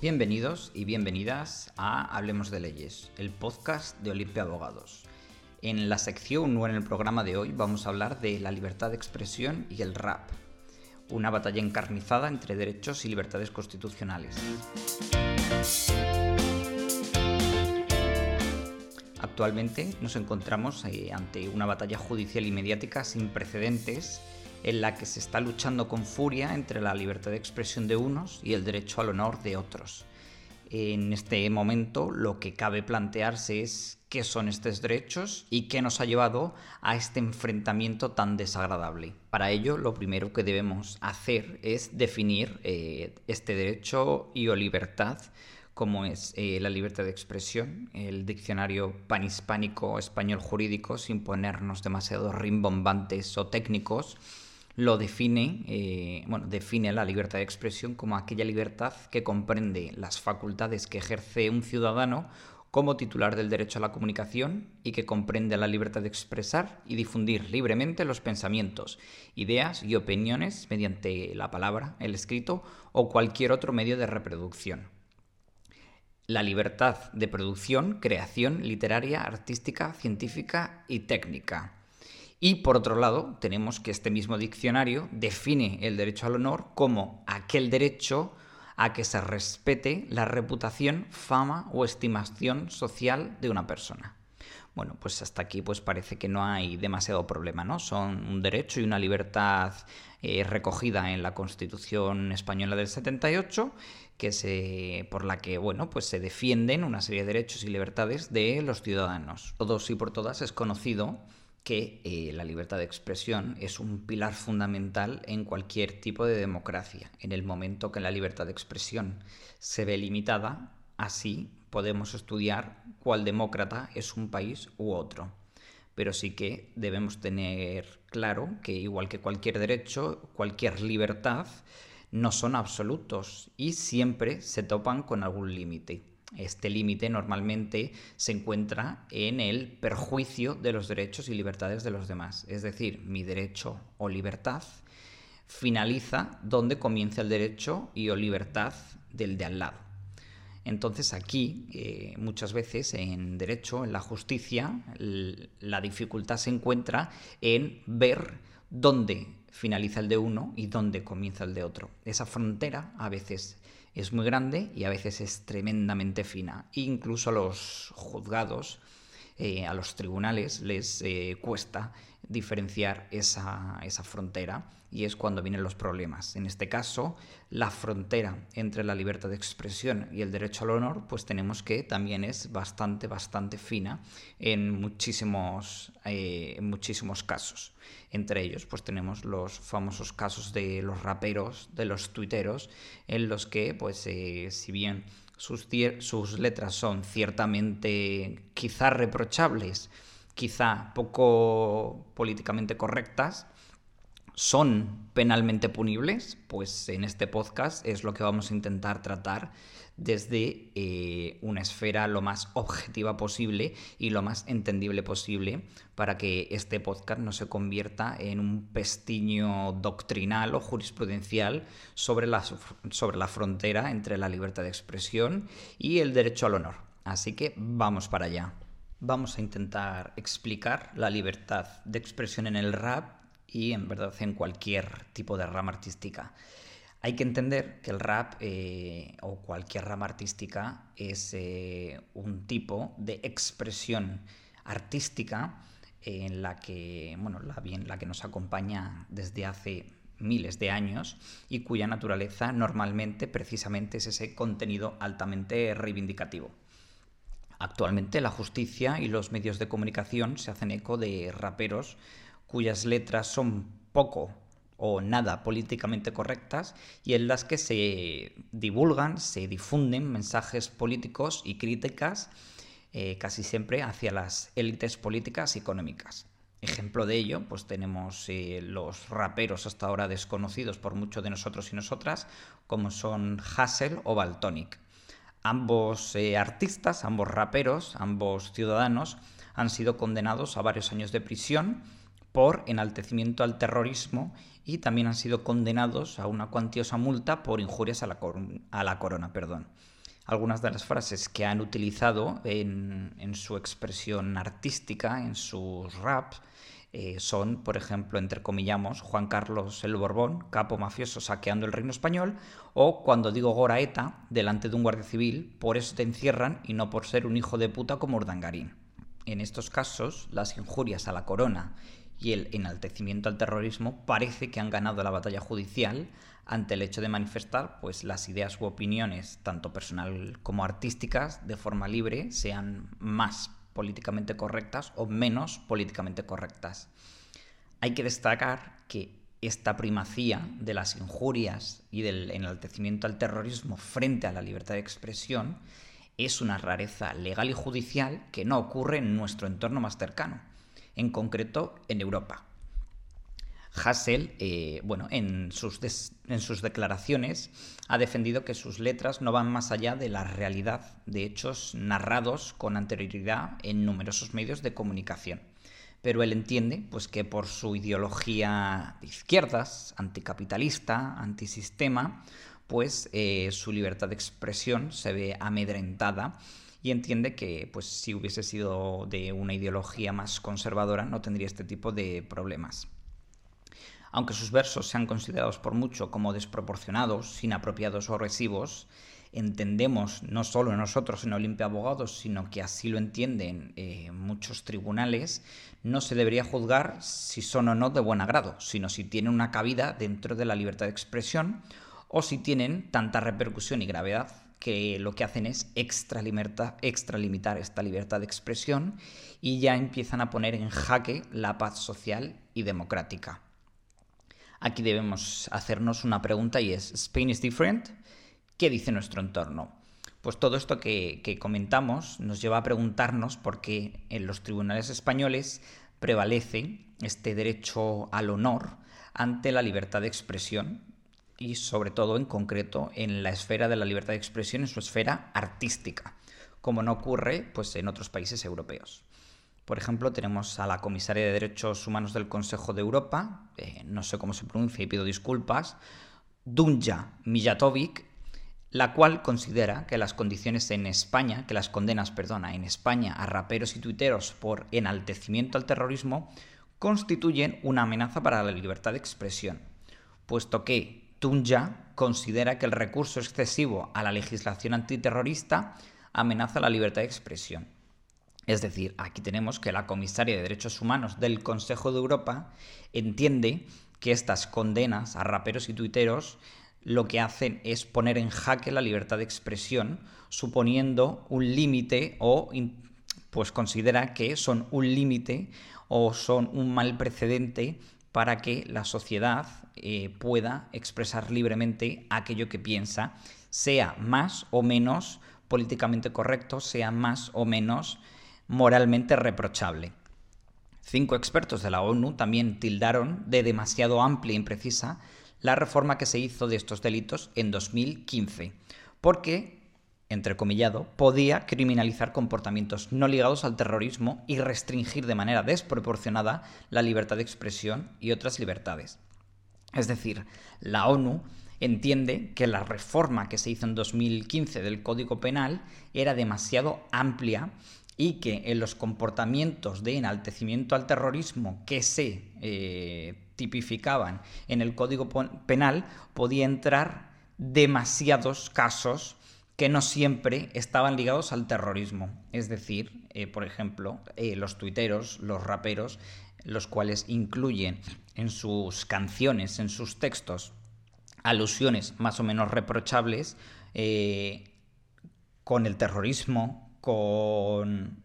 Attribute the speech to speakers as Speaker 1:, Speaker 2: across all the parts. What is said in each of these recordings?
Speaker 1: Bienvenidos y bienvenidas a Hablemos de Leyes, el podcast de Olimpia Abogados. En la sección o en el programa de hoy vamos a hablar de la libertad de expresión y el rap, una batalla encarnizada entre derechos y libertades constitucionales. Actualmente nos encontramos eh, ante una batalla judicial y mediática sin precedentes en la que se está luchando con furia entre la libertad de expresión de unos y el derecho al honor de otros. En este momento lo que cabe plantearse es qué son estos derechos y qué nos ha llevado a este enfrentamiento tan desagradable. Para ello, lo primero que debemos hacer es definir eh, este derecho y o libertad como es eh, la libertad de expresión, el diccionario panhispánico español jurídico, sin ponernos demasiado rimbombantes o técnicos, lo define, eh, bueno, define la libertad de expresión como aquella libertad que comprende las facultades que ejerce un ciudadano como titular del derecho a la comunicación y que comprende la libertad de expresar y difundir libremente los pensamientos, ideas y opiniones mediante la palabra, el escrito o cualquier otro medio de reproducción. La libertad de producción, creación literaria, artística, científica y técnica y por otro lado, tenemos que este mismo diccionario define el derecho al honor como aquel derecho a que se respete la reputación, fama o estimación social de una persona. Bueno, pues hasta aquí pues parece que no hay demasiado problema, ¿no? Son un derecho y una libertad eh, recogida en la Constitución española del 78 que se, por la que bueno, pues se defienden una serie de derechos y libertades de los ciudadanos. Todos y por todas es conocido que eh, la libertad de expresión es un pilar fundamental en cualquier tipo de democracia. En el momento que la libertad de expresión se ve limitada, así podemos estudiar cuál demócrata es un país u otro. Pero sí que debemos tener claro que igual que cualquier derecho, cualquier libertad, no son absolutos y siempre se topan con algún límite. Este límite normalmente se encuentra en el perjuicio de los derechos y libertades de los demás. Es decir, mi derecho o libertad finaliza donde comienza el derecho y o libertad del de al lado. Entonces aquí, eh, muchas veces en derecho, en la justicia, la dificultad se encuentra en ver dónde finaliza el de uno y dónde comienza el de otro. Esa frontera a veces es muy grande y a veces es tremendamente fina. Incluso los juzgados, eh, a los tribunales, les eh, cuesta diferenciar esa, esa, frontera y es cuando vienen los problemas. En este caso, la frontera entre la libertad de expresión y el derecho al honor, pues tenemos que también es bastante, bastante fina en muchísimos, eh, en muchísimos casos. Entre ellos, pues tenemos los famosos casos de los raperos, de los tuiteros, en los que, pues, si bien sus, letras son ciertamente quizá reprochables, quizá poco políticamente correctas, son penalmente punibles, pues en este podcast es lo que vamos a intentar tratar desde eh, una esfera lo más objetiva posible y lo más entendible posible para que este podcast no se convierta en un pestiño doctrinal o jurisprudencial sobre la, sobre la frontera entre la libertad de expresión y el derecho al honor. Así que vamos para allá. Vamos a intentar explicar la libertad de expresión en el rap y en verdad en cualquier tipo de rama artística. Hay que entender que el rap eh, o cualquier rama artística es eh, un tipo de expresión artística en la que, bueno, la, bien, la que nos acompaña desde hace miles de años y cuya naturaleza normalmente precisamente es ese contenido altamente reivindicativo. Actualmente la justicia y los medios de comunicación se hacen eco de raperos cuyas letras son poco o nada políticamente correctas y en las que se divulgan, se difunden mensajes políticos y críticas eh, casi siempre hacia las élites políticas y económicas. Ejemplo de ello, pues tenemos eh, los raperos hasta ahora desconocidos por muchos de nosotros y nosotras, como son Hassel o Baltonic. Ambos eh, artistas, ambos raperos, ambos ciudadanos han sido condenados a varios años de prisión por enaltecimiento al terrorismo y también han sido condenados a una cuantiosa multa por injurias a la, a la corona. Perdón. Algunas de las frases que han utilizado en, su expresión artística, en sus raps, eh, son, por ejemplo, entrecomillamos, Juan Carlos el Borbón, capo mafioso saqueando el reino español, o cuando digo Goraeta, delante de un guardia civil, por eso te encierran y no por ser un hijo de puta como Urdangarín. En estos casos, las injurias a la corona y el enaltecimiento al terrorismo parece que han ganado la batalla judicial ante el hecho de manifestar pues las ideas u opiniones tanto personal como artísticas de forma libre sean más políticamente correctas o menos políticamente correctas. Hay que destacar que esta primacía de las injurias y del enaltecimiento al terrorismo frente a la libertad de expresión es una rareza legal y judicial que no ocurre en nuestro entorno más cercano, en concreto en Europa. Hassel, eh, bueno, en sus, en sus declaraciones ha defendido que sus letras no van más allá de la realidad de hechos narrados con anterioridad en numerosos medios de comunicación. Pero él entiende pues, que por su ideología de izquierdas, anticapitalista, antisistema, pues eh, su libertad de expresión se ve amedrentada y entiende que pues, si hubiese sido de una ideología más conservadora no tendría este tipo de problemas. Aunque sus versos sean considerados por mucho como desproporcionados, inapropiados o agresivos, entendemos, no solo nosotros en Olimpia Abogados, sino que así lo entienden eh, muchos tribunales, no se debería juzgar si son o no de buen agrado, sino si tienen una cabida dentro de la libertad de expresión o si tienen tanta repercusión y gravedad que lo que hacen es extralimitar, extralimitar esta libertad de expresión y ya empiezan a poner en jaque la paz social y democrática. Aquí debemos hacernos una pregunta y es, ¿Spain is different? ¿Qué dice nuestro entorno? Pues todo esto que, comentamos nos lleva a preguntarnos por qué en los tribunales españoles prevalece este derecho al honor ante la libertad de expresión y sobre todo en concreto en la esfera de la libertad de expresión en su esfera artística, como no ocurre pues, en otros países europeos. Por ejemplo, tenemos a la comisaria de Derechos Humanos del Consejo de Europa, eh, no sé cómo se pronuncia y pido disculpas, Dunja Mijatovic, la cual considera que las condiciones en España, que las condenas, perdona, en España a raperos y tuiteros por enaltecimiento al terrorismo constituyen una amenaza para la libertad de expresión, puesto que Dunja considera que el recurso excesivo a la legislación antiterrorista amenaza la libertad de expresión. Es decir, aquí tenemos que la comisaria de Derechos Humanos del Consejo de Europa entiende que estas condenas a raperos y tuiteros lo que hacen es poner en jaque la libertad de expresión, suponiendo un límite o pues considera que son un límite o son un mal precedente para que la sociedad eh, pueda expresar libremente aquello que piensa, sea más o menos políticamente correcto, sea más o menos moralmente reprochable. Cinco expertos de la ONU también tildaron de demasiado amplia e imprecisa la reforma que se hizo de estos delitos en 2015, porque, entrecomillado, podía criminalizar comportamientos no ligados al terrorismo y restringir de manera desproporcionada la libertad de expresión y otras libertades. Es decir, la ONU entiende que la reforma que se hizo en 2015 del Código Penal era demasiado amplia y que en los comportamientos de enaltecimiento al terrorismo que se eh, tipificaban en el Código Penal podía entrar demasiados casos que no siempre estaban ligados al terrorismo. Es decir, eh, por ejemplo, eh, los tuiteros, los raperos, los cuales incluyen en sus canciones, en sus textos, alusiones más o menos reprochables con el terrorismo, con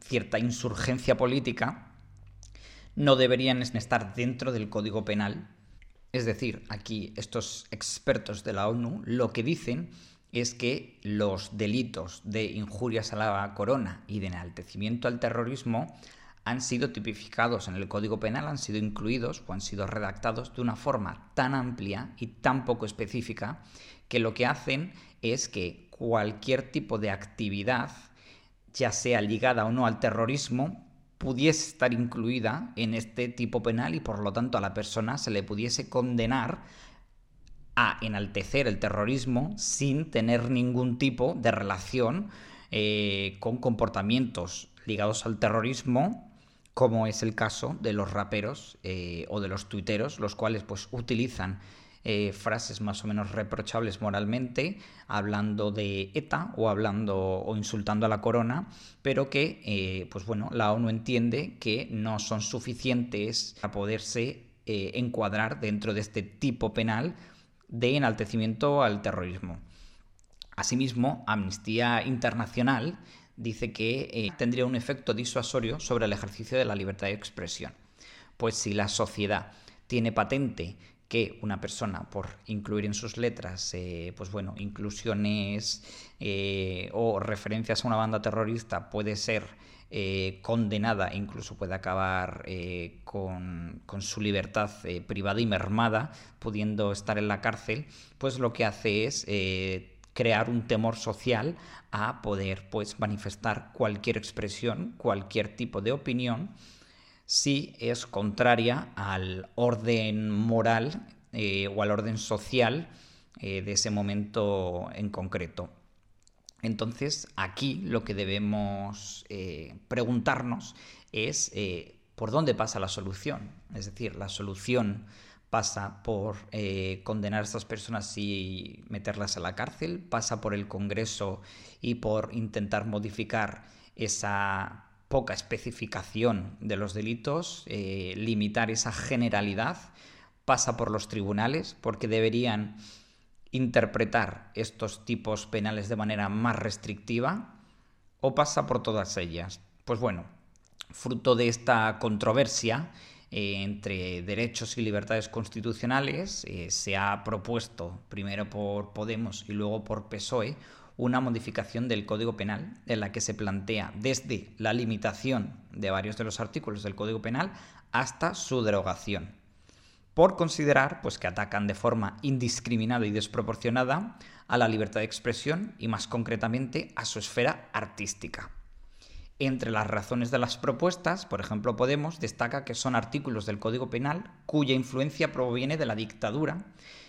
Speaker 1: cierta insurgencia política, no deberían estar dentro del Código Penal. Es decir, aquí estos expertos de la ONU lo que dicen es que los delitos de injurias a la corona y de enaltecimiento al terrorismo han sido tipificados en el Código Penal, han sido incluidos o han sido redactados de una forma tan amplia y tan poco específica que lo que hacen es que cualquier tipo de actividad ya sea ligada o no al terrorismo, pudiese estar incluida en este tipo penal y por lo tanto a la persona se le pudiese condenar a enaltecer el terrorismo sin tener ningún tipo de relación eh, con comportamientos ligados al terrorismo, como es el caso de los raperos eh, o de los tuiteros, los cuales pues utilizan eh, frases más o menos reprochables moralmente, hablando de ETA o hablando o insultando a la corona, pero que, pues bueno, la ONU entiende que no son suficientes para poderse encuadrar dentro de este tipo penal de enaltecimiento al terrorismo. Asimismo, Amnistía Internacional dice que eh, tendría un efecto disuasorio sobre el ejercicio de la libertad de expresión. Pues si la sociedad tiene patente que una persona, por incluir en sus letras, eh, pues bueno, inclusiones eh, o referencias a una banda terrorista, puede ser condenada e incluso puede acabar con, con, su libertad privada y mermada, pudiendo estar en la cárcel, pues lo que hace es crear un temor social a poder pues manifestar cualquier expresión, cualquier tipo de opinión, si es contraria al orden moral eh, o al orden social eh, de ese momento en concreto. Entonces, aquí lo que debemos eh, preguntarnos es por dónde pasa la solución. Es decir, la solución pasa por eh, condenar a estas personas y meterlas a la cárcel, pasa por el Congreso y por intentar modificar esa poca especificación de los delitos, eh, limitar esa generalidad, pasa por los tribunales porque deberían interpretar estos tipos penales de manera más restrictiva o pasa por todas ellas. Pues bueno, fruto de esta controversia, eh, entre derechos y libertades constitucionales, eh, se ha propuesto primero por Podemos y luego por PSOE una modificación del Código Penal en la que se plantea desde la limitación de varios de los artículos del Código Penal hasta su derogación, por considerar pues, que atacan de forma indiscriminada y desproporcionada a la libertad de expresión y más concretamente a su esfera artística. Entre las razones de las propuestas, por ejemplo, Podemos destaca que son artículos del Código Penal cuya influencia proviene de la dictadura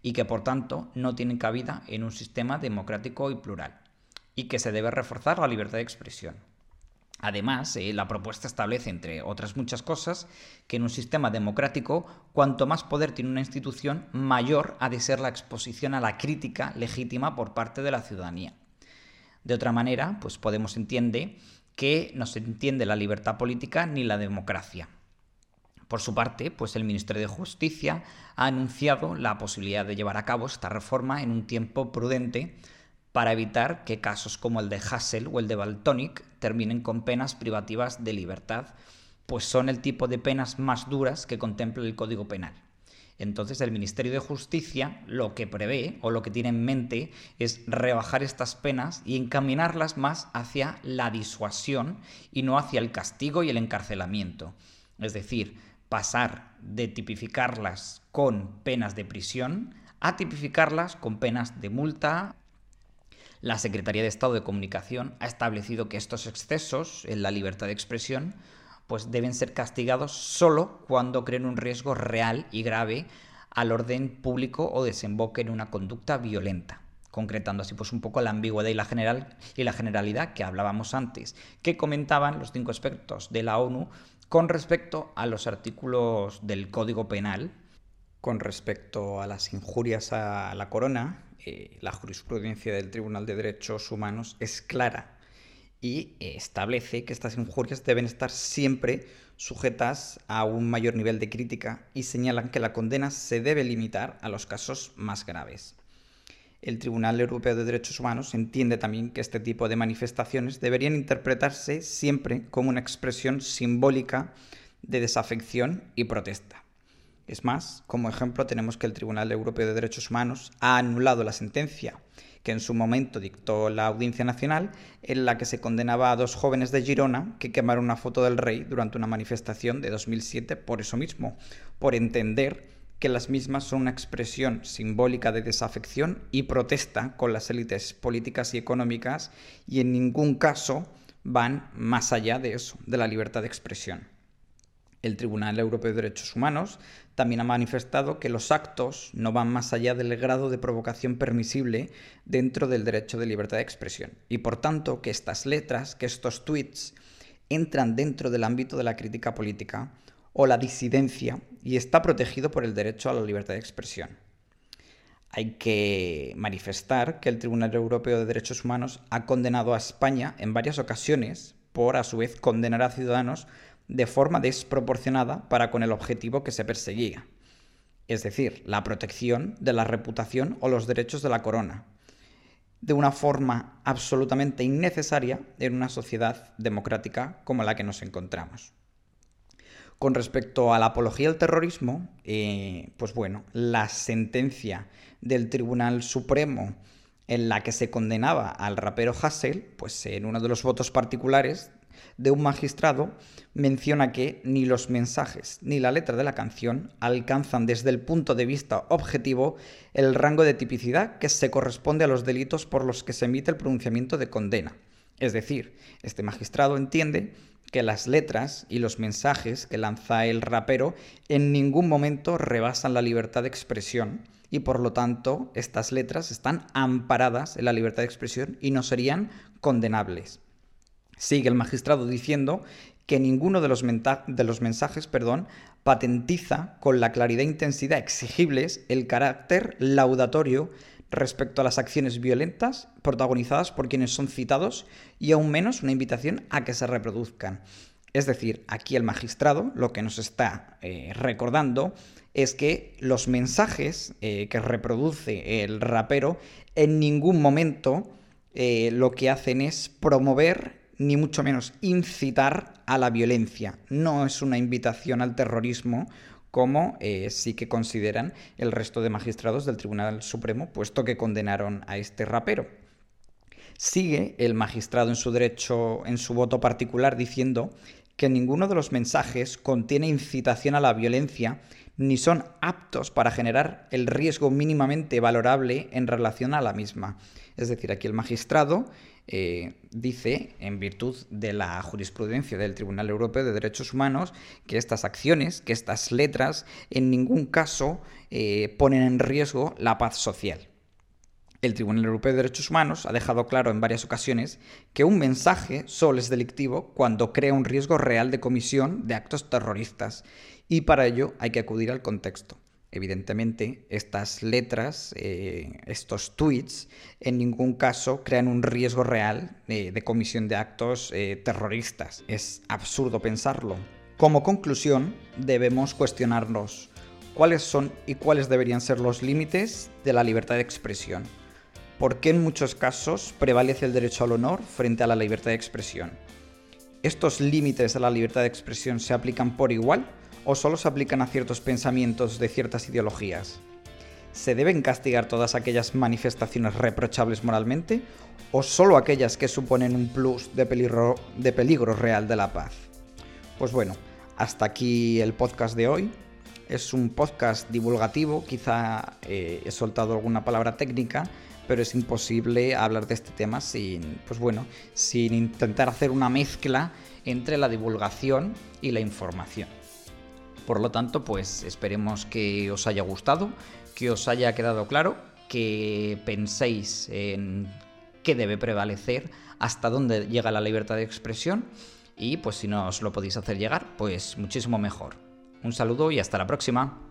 Speaker 1: y que por tanto no tienen cabida en un sistema democrático y plural, y que se debe reforzar la libertad de expresión. Además, eh, la propuesta establece, entre otras muchas cosas, que en un sistema democrático, cuanto más poder tiene una institución, mayor ha de ser la exposición a la crítica legítima por parte de la ciudadanía. De otra manera, pues Podemos entiende que no se entiende la libertad política ni la democracia. Por su parte, pues el Ministerio de Justicia ha anunciado la posibilidad de llevar a cabo esta reforma en un tiempo prudente para evitar que casos como el de Hassel o el de Baltonic terminen con penas privativas de libertad, pues son el tipo de penas más duras que contempla el Código Penal. Entonces el Ministerio de Justicia lo que prevé o lo que tiene en mente es rebajar estas penas y encaminarlas más hacia la disuasión y no hacia el castigo y el encarcelamiento. Es decir, pasar de tipificarlas con penas de prisión a tipificarlas con penas de multa. La Secretaría de Estado de Comunicación ha establecido que estos excesos en la libertad de expresión pues deben ser castigados solo cuando creen un riesgo real y grave al orden público o desemboquen en una conducta violenta concretando así pues un poco la ambigüedad y la, general, y la generalidad que hablábamos antes, que comentaban los cinco expertos de la ONU con respecto a los artículos del Código Penal, con respecto a las injurias a la corona, eh, la jurisprudencia del Tribunal de Derechos Humanos es clara y establece que estas injurias deben estar siempre sujetas a un mayor nivel de crítica y señalan que la condena se debe limitar a los casos más graves. El Tribunal Europeo de Derechos Humanos entiende también que este tipo de manifestaciones deberían interpretarse siempre como una expresión simbólica de desafección y protesta. Es más, como ejemplo tenemos que el Tribunal Europeo de Derechos Humanos ha anulado la sentencia que en su momento dictó la Audiencia Nacional, en la que se condenaba a dos jóvenes de Girona que quemaron una foto del rey durante una manifestación de 2007 por eso mismo, por entender que las mismas son una expresión simbólica de desafección y protesta con las élites políticas y económicas y en ningún caso van más allá de eso, de la libertad de expresión. El Tribunal Europeo de Derechos Humanos también ha manifestado que los actos no van más allá del grado de provocación permisible dentro del derecho de libertad de expresión y por tanto que estas letras, que estos tweets entran dentro del ámbito de la crítica política o la disidencia y está protegido por el derecho a la libertad de expresión. Hay que manifestar que el Tribunal Europeo de Derechos Humanos ha condenado a España en varias ocasiones por a su vez condenar a ciudadanos de forma desproporcionada para con el objetivo que se perseguía, es decir, la protección de la reputación o los derechos de la corona, de una forma absolutamente innecesaria en una sociedad democrática como la que nos encontramos. Con respecto a la apología del terrorismo, eh, pues bueno, la sentencia del Tribunal Supremo en la que se condenaba al rapero Hassel, pues en uno de los votos particulares de un magistrado menciona que ni los mensajes ni la letra de la canción alcanzan desde el punto de vista objetivo el rango de tipicidad que se corresponde a los delitos por los que se emite el pronunciamiento de condena. Es decir, este magistrado entiende que las letras y los mensajes que lanza el rapero en ningún momento rebasan la libertad de expresión y por lo tanto estas letras están amparadas en la libertad de expresión y no serían condenables. Sigue el magistrado diciendo que ninguno de los, mensajes patentiza con la claridad e intensidad exigibles el carácter laudatorio respecto a las acciones violentas protagonizadas por quienes son citados y aún menos una invitación a que se reproduzcan. Es decir, aquí el magistrado lo que nos está eh, recordando es que los mensajes eh, que reproduce el rapero en ningún momento eh, lo que hacen es promover ni mucho menos incitar a la violencia. No es una invitación al terrorismo como eh, sí que consideran el resto de magistrados del Tribunal Supremo, puesto que condenaron a este rapero. Sigue el magistrado en su derecho, en su voto particular, diciendo que ninguno de los mensajes contiene incitación a la violencia ni son aptos para generar el riesgo mínimamente valorable en relación a la misma. Es decir, aquí el magistrado eh, dice, en virtud de la jurisprudencia del Tribunal Europeo de Derechos Humanos, que estas acciones, que estas letras, en ningún caso eh, ponen en riesgo la paz social. El Tribunal Europeo de Derechos Humanos ha dejado claro en varias ocasiones que un mensaje solo es delictivo cuando crea un riesgo real de comisión de actos terroristas y para ello hay que acudir al contexto. Evidentemente, estas letras, eh, estos tweets, en ningún caso crean un riesgo real de, comisión de actos eh, terroristas. Es absurdo pensarlo. Como conclusión, debemos cuestionarnos cuáles son y cuáles deberían ser los límites de la libertad de expresión. ¿Por qué en muchos casos prevalece el derecho al honor frente a la libertad de expresión? ¿Estos límites a la libertad de expresión se aplican por igual? O solo se aplican a ciertos pensamientos de ciertas ideologías? ¿Se deben castigar todas aquellas manifestaciones reprochables moralmente o solo aquellas que suponen un plus de peligro, real de la paz? Pues bueno, hasta aquí el podcast de hoy. Es un podcast divulgativo, quizá eh, he soltado alguna palabra técnica, pero es imposible hablar de este tema sin, pues bueno, sin intentar hacer una mezcla entre la divulgación y la información. Por lo tanto, pues esperemos que os haya gustado, que os haya quedado claro, que penséis en qué debe prevalecer, hasta dónde llega la libertad de expresión y pues si no os lo podéis hacer llegar, pues muchísimo mejor. Un saludo y hasta la próxima.